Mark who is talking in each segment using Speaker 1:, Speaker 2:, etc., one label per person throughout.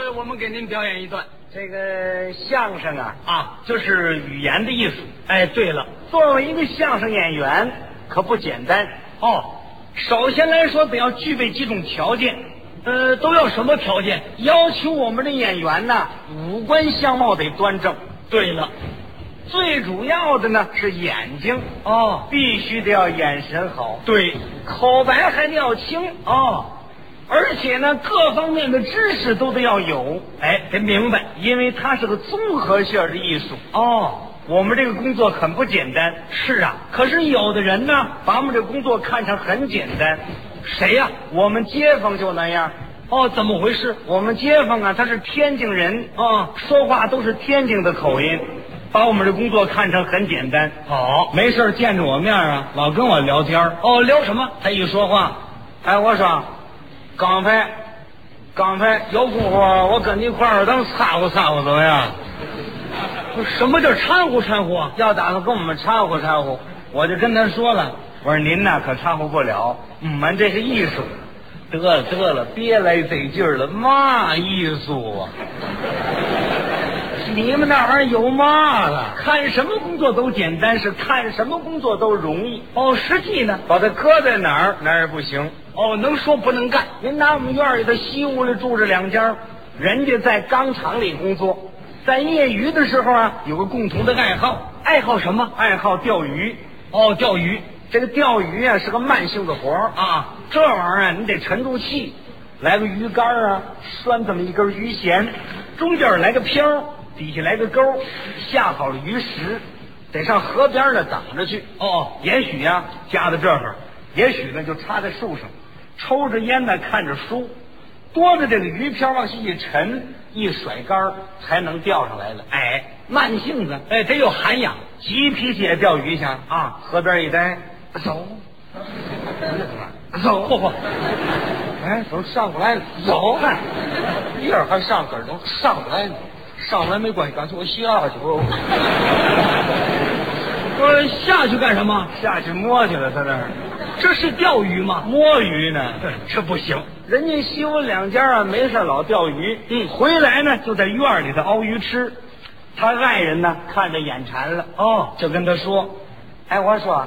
Speaker 1: 回我们给您表演一段。
Speaker 2: 这个相声啊，
Speaker 1: 啊。
Speaker 2: 就是语言的艺术。
Speaker 1: 哎，对了，
Speaker 2: 作为一个相声演员，可不简单。
Speaker 1: 哦，首先来说得要具备几种条件，
Speaker 2: 呃，
Speaker 1: 都要什么条件？
Speaker 2: 要求我们的演员呢，五官相貌得端正。
Speaker 1: 对了，
Speaker 2: 最主要的呢是眼睛，
Speaker 1: 哦，
Speaker 2: 必须得要眼神好，
Speaker 1: 对，
Speaker 2: 口白还得要清，
Speaker 1: 哦，
Speaker 2: 而且呢各方面的知识都得要有，
Speaker 1: 哎，得明白，
Speaker 2: 因为它是个综合性的艺术。
Speaker 1: 哦，
Speaker 2: 我们这个工作很不简单，
Speaker 1: 是啊，
Speaker 2: 可是有的人呢，把我们这工作看成很简单。
Speaker 1: 谁呀、
Speaker 2: 我们街坊就那样，
Speaker 1: 哦，怎么回事？
Speaker 2: 我们街坊啊，他是天津人，
Speaker 1: 啊，
Speaker 2: 说话都是天津的口音，把我们这工作看成很简单。
Speaker 1: 好，
Speaker 2: 没事儿见着我面啊，老跟我聊天儿
Speaker 1: 哦，聊什么？
Speaker 2: 他一说话，哎，我说，刚才，刚才有功夫，我跟你一块儿咱掺和掺和怎么样？
Speaker 1: 什么叫掺和掺和啊？
Speaker 2: 要打算跟我们掺和掺和，我就跟他说了，我说您呐可掺和不了，我们这是艺术。得了得了，别来这劲儿了，嘛艺术啊？你们那玩意儿有嘛了？看什么工作都简单，是看什么工作都容易。
Speaker 1: 哦，实际呢？
Speaker 2: 把它搁在哪儿，哪儿也不行。
Speaker 1: 哦，能说不能干。
Speaker 2: 您拿我们院里的西屋里住着两家，人家在钢厂里工作，在业余的时候啊，有个共同的爱好，
Speaker 1: 爱好什么？
Speaker 2: 爱好钓鱼。
Speaker 1: 哦，钓鱼
Speaker 2: 这个钓鱼啊是个慢性的活儿
Speaker 1: 啊。
Speaker 2: 这玩意儿啊你得沉住气，来个鱼竿啊，拴这么一根鱼弦，中间来个漂，底下来个钩，下好了鱼食，得上河边呢等着去。
Speaker 1: 哦，
Speaker 2: 也许呀、夹在这儿，也许呢就插在树上，抽着烟呢看着书，多着这个鱼漂往下一沉，一甩竿儿才能钓上来了。哎，慢性子，
Speaker 1: 哎，得有涵养。
Speaker 2: 急脾气也钓鱼去啊！河边一待，走，走，
Speaker 1: 嚯嚯，
Speaker 2: 哎，怎么上不来了？走，看，一儿还上根儿呢，上不来呢，上不来没关系，干脆我下去吧。
Speaker 1: 说下去干什么？
Speaker 2: 下去摸去了，在那儿
Speaker 1: 这是钓鱼吗？
Speaker 2: 摸鱼呢。
Speaker 1: 这不行。
Speaker 2: 人家西屋两家啊，没事老钓鱼，
Speaker 1: 嗯
Speaker 2: 回来呢就在院里头熬鱼吃。他爱人呢看着眼馋了，
Speaker 1: 哦，
Speaker 2: 就跟他说：“哎，我说，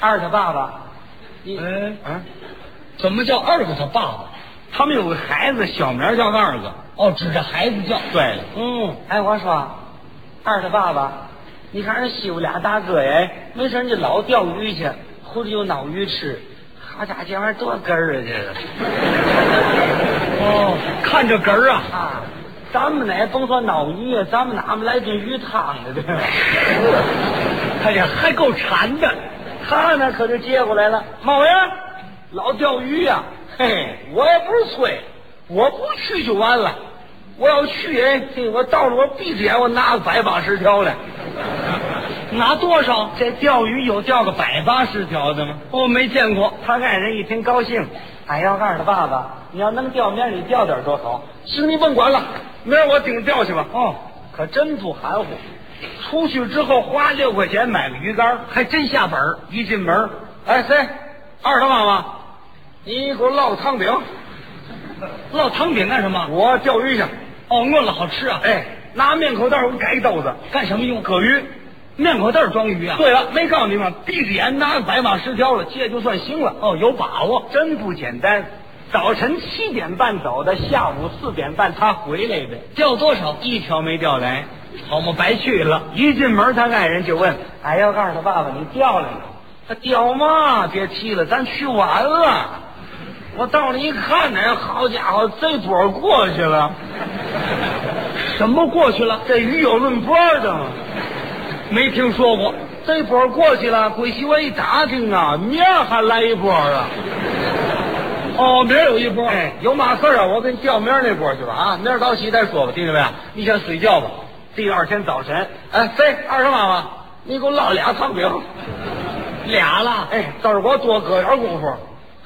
Speaker 2: 二他爸爸，你
Speaker 1: 哎
Speaker 2: 嗯，
Speaker 1: 怎么叫二个他爸爸？
Speaker 2: 他们有个孩子，小名叫二个。
Speaker 1: 哦，指着孩子叫。
Speaker 2: 对了，
Speaker 1: 嗯，
Speaker 2: 哎，我说，二他爸爸，你看人西屋俩大哥哎，没事你老钓鱼去，回来就捞鱼吃。好家伙，这玩意儿多哏儿啊，这个。
Speaker 1: 哦，看着哏儿啊。
Speaker 2: 啊，咱们呢甭说脑鱼啊，咱们哪么来顿鱼汤呢？对吧？
Speaker 1: 哎呀，还够馋的。
Speaker 2: 他呢可就接过来了，猫呀，老钓鱼呀、嘿，我也不是吹，我不去就完了。我要去，哎，嘿，我到了我闭着眼，我拿个百八十条来。
Speaker 1: 拿多少？
Speaker 2: 这钓鱼有钓个百八十条的吗？
Speaker 1: 我没见过。
Speaker 2: 他爱人一听高兴，哎呀，告诉他爸爸，你要能钓，明儿你钓点多好。行，你甭管了，明儿我顶钓去吧。
Speaker 1: 哦，
Speaker 2: 可真不含糊。出去之后花六块钱买个鱼竿，还真下本儿。一进门，哎谁？二他妈妈，你给我烙个汤饼，
Speaker 1: 烙汤饼干什么？
Speaker 2: 我钓鱼去。
Speaker 1: 哦，饿了好吃啊。
Speaker 2: 哎，拿面口袋我给改一兜子，
Speaker 1: 干什么用？
Speaker 2: 搁鱼。
Speaker 1: 面口袋装鱼啊。
Speaker 2: 对了，没告诉你吗？闭着眼拿个百八十条了，这就算行了。
Speaker 1: 哦，有把握。
Speaker 2: 真不简单。早晨七点半走的，下午四点半他回来的，
Speaker 1: 钓多少？
Speaker 2: 一条没钓来。
Speaker 1: 好嘛，白去了。
Speaker 2: 一进门，他爱人就问：“哎，要告诉他爸爸，你钓来了？他钓嘛？别提了，咱去晚了。我到那一看呢，好家伙，这波过去了。
Speaker 1: 什么过去了？
Speaker 2: 这鱼有论波的吗？
Speaker 1: 没听说过。
Speaker 2: 这波过去了，归西我一打听啊，明儿还来一波啊。
Speaker 1: 哦，明儿有一波。
Speaker 2: 哎，有马克啊，我给你调明儿那波去吧啊，明儿早起再说吧，听见没有？你先睡觉吧。第二天早晨，哎，谁？二他妈妈，你给我烙俩汤饼。
Speaker 1: 俩了。
Speaker 2: 哎，这儿给我多搁点功夫，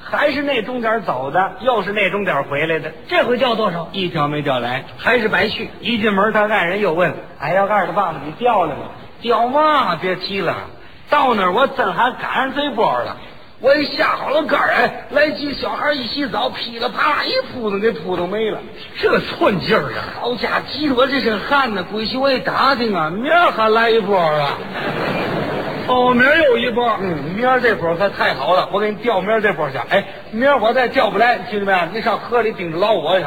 Speaker 2: 还是那钟点走的，又是那钟点回来的，
Speaker 1: 这回钓多少？
Speaker 2: 一条没钓来，还是白去。一进门，他爱人又问：“哎，要告诉他爸爸，你钓了吗？钓嘛？别提了，到那儿我真还赶上这波了。我一下好了杆儿，哎，来几小孩一洗澡，噼里啪啦一扑腾给扑腾没了。
Speaker 1: 这寸劲儿啊！
Speaker 2: 好家伙，急得我这身汗呢。归去我一打听啊，明儿还来一波啊。
Speaker 1: 哦，明儿又一波。
Speaker 2: 嗯，明儿这波可太好了，我给你调明儿这波去。哎，明儿我再调不来，兄弟们，你上河里盯着捞我去。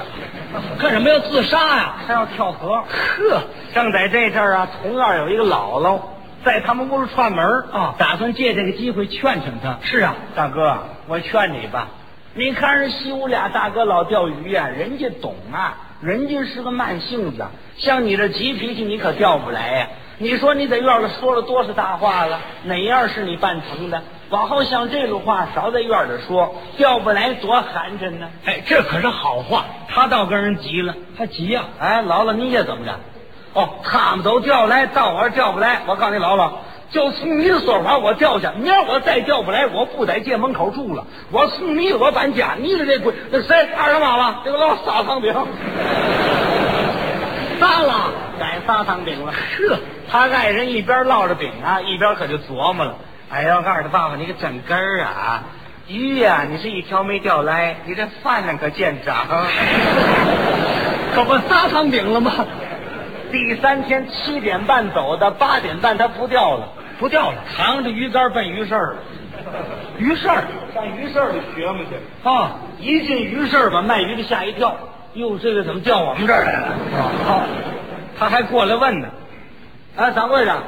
Speaker 1: 干什么要自杀呀？
Speaker 2: 他要跳河？
Speaker 1: 呵，
Speaker 2: 正在这阵儿啊，同院有一个姥姥在他们屋里串门
Speaker 1: 啊
Speaker 2: 打算借这个机会劝劝他。
Speaker 1: 是啊，
Speaker 2: 大哥，我劝你吧，你看人西屋俩大哥老钓鱼呀、人家懂啊，人家是个慢性子，像你这急脾气，你可钓不来呀、你说你在院里说了多少大话了？哪样是你办成的？往后像这种话少在院里说，钓不来多寒碜呢。
Speaker 1: 哎，这可是好话。他倒跟人急了，还急呀、
Speaker 2: 哎，姥姥，你这怎么着？哦，他们都调来，到我这儿调不来。我告诉你，姥姥，就从你的说法，我调去。明儿我再调不来，我不在街门口住了。我送你我搬家，你的这鬼那谁二他妈妈这个老撒糖饼，
Speaker 1: 撒了。
Speaker 2: 改撒糖饼了。
Speaker 1: 呵，
Speaker 2: 他爱人一边烙着饼啊，一边可就琢磨了。哎呀，我告诉他爸爸，你可真根儿啊！鱼呀、你是一条没钓来，你这饭量可见长。
Speaker 1: 可不仨汤饼了吗？
Speaker 2: 第三天七点半走的，八点半他不钓了，
Speaker 1: 不钓了。
Speaker 2: 扛着鱼竿奔鱼市了。
Speaker 1: 鱼市儿
Speaker 2: 上鱼市儿里学嘛去。
Speaker 1: 啊，
Speaker 2: 一进鱼市儿，把卖鱼的吓一跳。哟，这个怎么调我们这儿来了？
Speaker 1: 啊，
Speaker 2: 他还过来问呢。啊，掌柜的，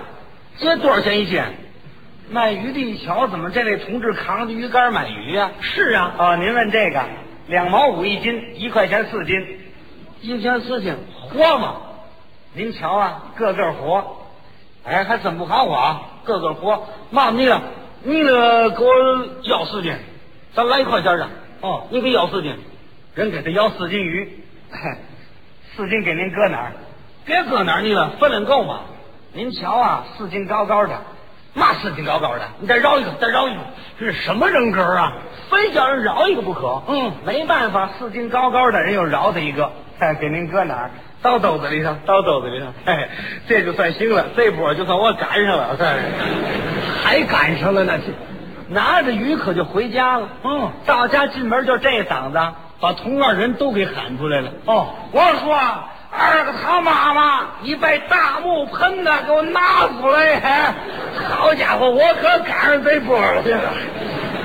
Speaker 2: 这多少钱一斤？卖鱼的一瞧，怎么这位同志扛着鱼竿买鱼呀、
Speaker 1: 是啊，
Speaker 2: 啊？您问这个，两毛五一斤，一块钱四斤，一块钱四斤，活吗？您瞧啊，个个活，哎，还真不好啊，个个活。妈，你了，你了，给我要四斤，咱来一块钱的。
Speaker 1: 哦
Speaker 2: 你给要四斤，人给他要四斤鱼，四斤给您搁哪儿？别搁哪儿你了，分量够吗？您瞧啊，四斤高高的，嘛四斤高高的？你再饶一个，再饶一个，
Speaker 1: 这是什么人格啊？
Speaker 2: 非叫人饶一个不可。
Speaker 1: 嗯
Speaker 2: 没办法，四斤高高的人又饶他一个，哎，给您搁哪儿？刀兜子里头，到兜子里头。哎，这就算行了，这波就算我赶上了。算是
Speaker 1: 还赶上了呢？
Speaker 2: 拿着鱼可就回家了。
Speaker 1: 嗯，
Speaker 2: 到家进门就这嗓子，把同院人都给喊出来了。
Speaker 1: 哦，
Speaker 2: 我说二个他妈妈，你把大木盆子给我拿出来！哎好家伙，我可赶上这波了。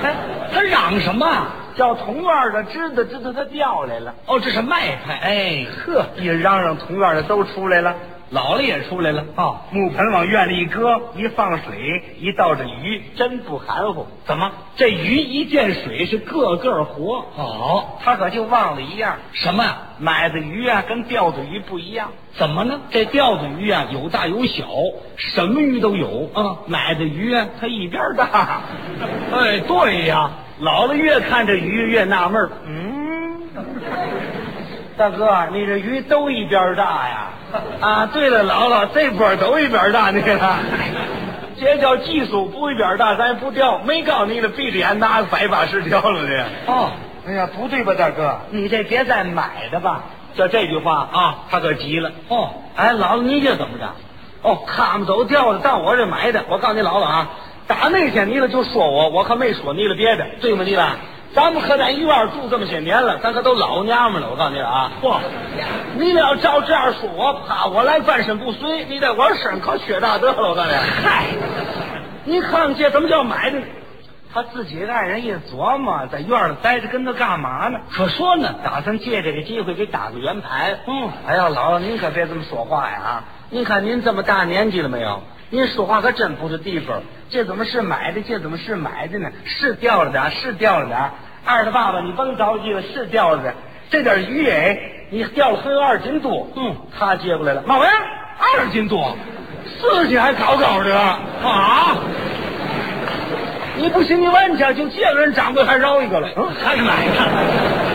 Speaker 1: 哎，他嚷什么啊？
Speaker 2: 叫同院的知道知道他调来了。
Speaker 1: 哦，这是卖派。哎，
Speaker 2: 呵，一嚷嚷，同院的都出来了，姥姥也出来了。
Speaker 1: 哦
Speaker 2: 木盆往院里一搁，一放水，一倒着鱼，真不含糊。
Speaker 1: 怎么？
Speaker 2: 这鱼一见水是个个活。
Speaker 1: 哦，
Speaker 2: 他可就忘了一样，
Speaker 1: 什么？
Speaker 2: 买的鱼啊跟钓的鱼不一样。
Speaker 1: 怎么呢？
Speaker 2: 这钓的鱼啊有大有小，什么鱼都有。
Speaker 1: 嗯
Speaker 2: 买的鱼啊它一边大。
Speaker 1: 哎，对呀，
Speaker 2: 老了越看这鱼越纳闷儿嗯，大哥，你这鱼都一边大呀？啊，对了，姥姥，这波都一边大，你看，这叫技术，不一边大咱不钓。没告诉你了，闭着眼拿百把式钓了这。
Speaker 1: 哦，
Speaker 2: 哎呀，不对吧，大哥？你这别再买的吧？就这句话啊，他可急了。
Speaker 1: 哦，
Speaker 2: 哎，姥姥，你这怎么着？哦，他们都钓的，到我这买的。我告诉你，姥姥啊，打那天你了就说我，我可没说你了别的，对吗？你了，咱们可在一院住这么些年了，咱可都老娘们了。我告诉你啊，
Speaker 1: 嚯，
Speaker 2: 你要照这样说我，怕我来半身不遂，你在我身上可缺大德了。我告诉你，嗨，你看看这怎么叫买的呢？他自己爱人一琢磨，在院里待着跟他干嘛呢？
Speaker 1: 可说呢。
Speaker 2: 打算借这个机会给打个圆牌。
Speaker 1: 嗯
Speaker 2: 哎呀，姥姥您可别这么说话呀！您看您这么大年纪了没有？您说话可真不是地方。这怎么是买的？这怎么是买的呢？是掉了点，是掉了点。二的爸爸，你甭着急了，是掉了点。这点鱼哎，你掉了还有二斤多。
Speaker 1: 嗯，
Speaker 2: 他接过来了，老爷，二斤多，四斤还高高的啊！你不信你问去，就这个人掌柜还饶一个了，
Speaker 1: 嗯，还是买的。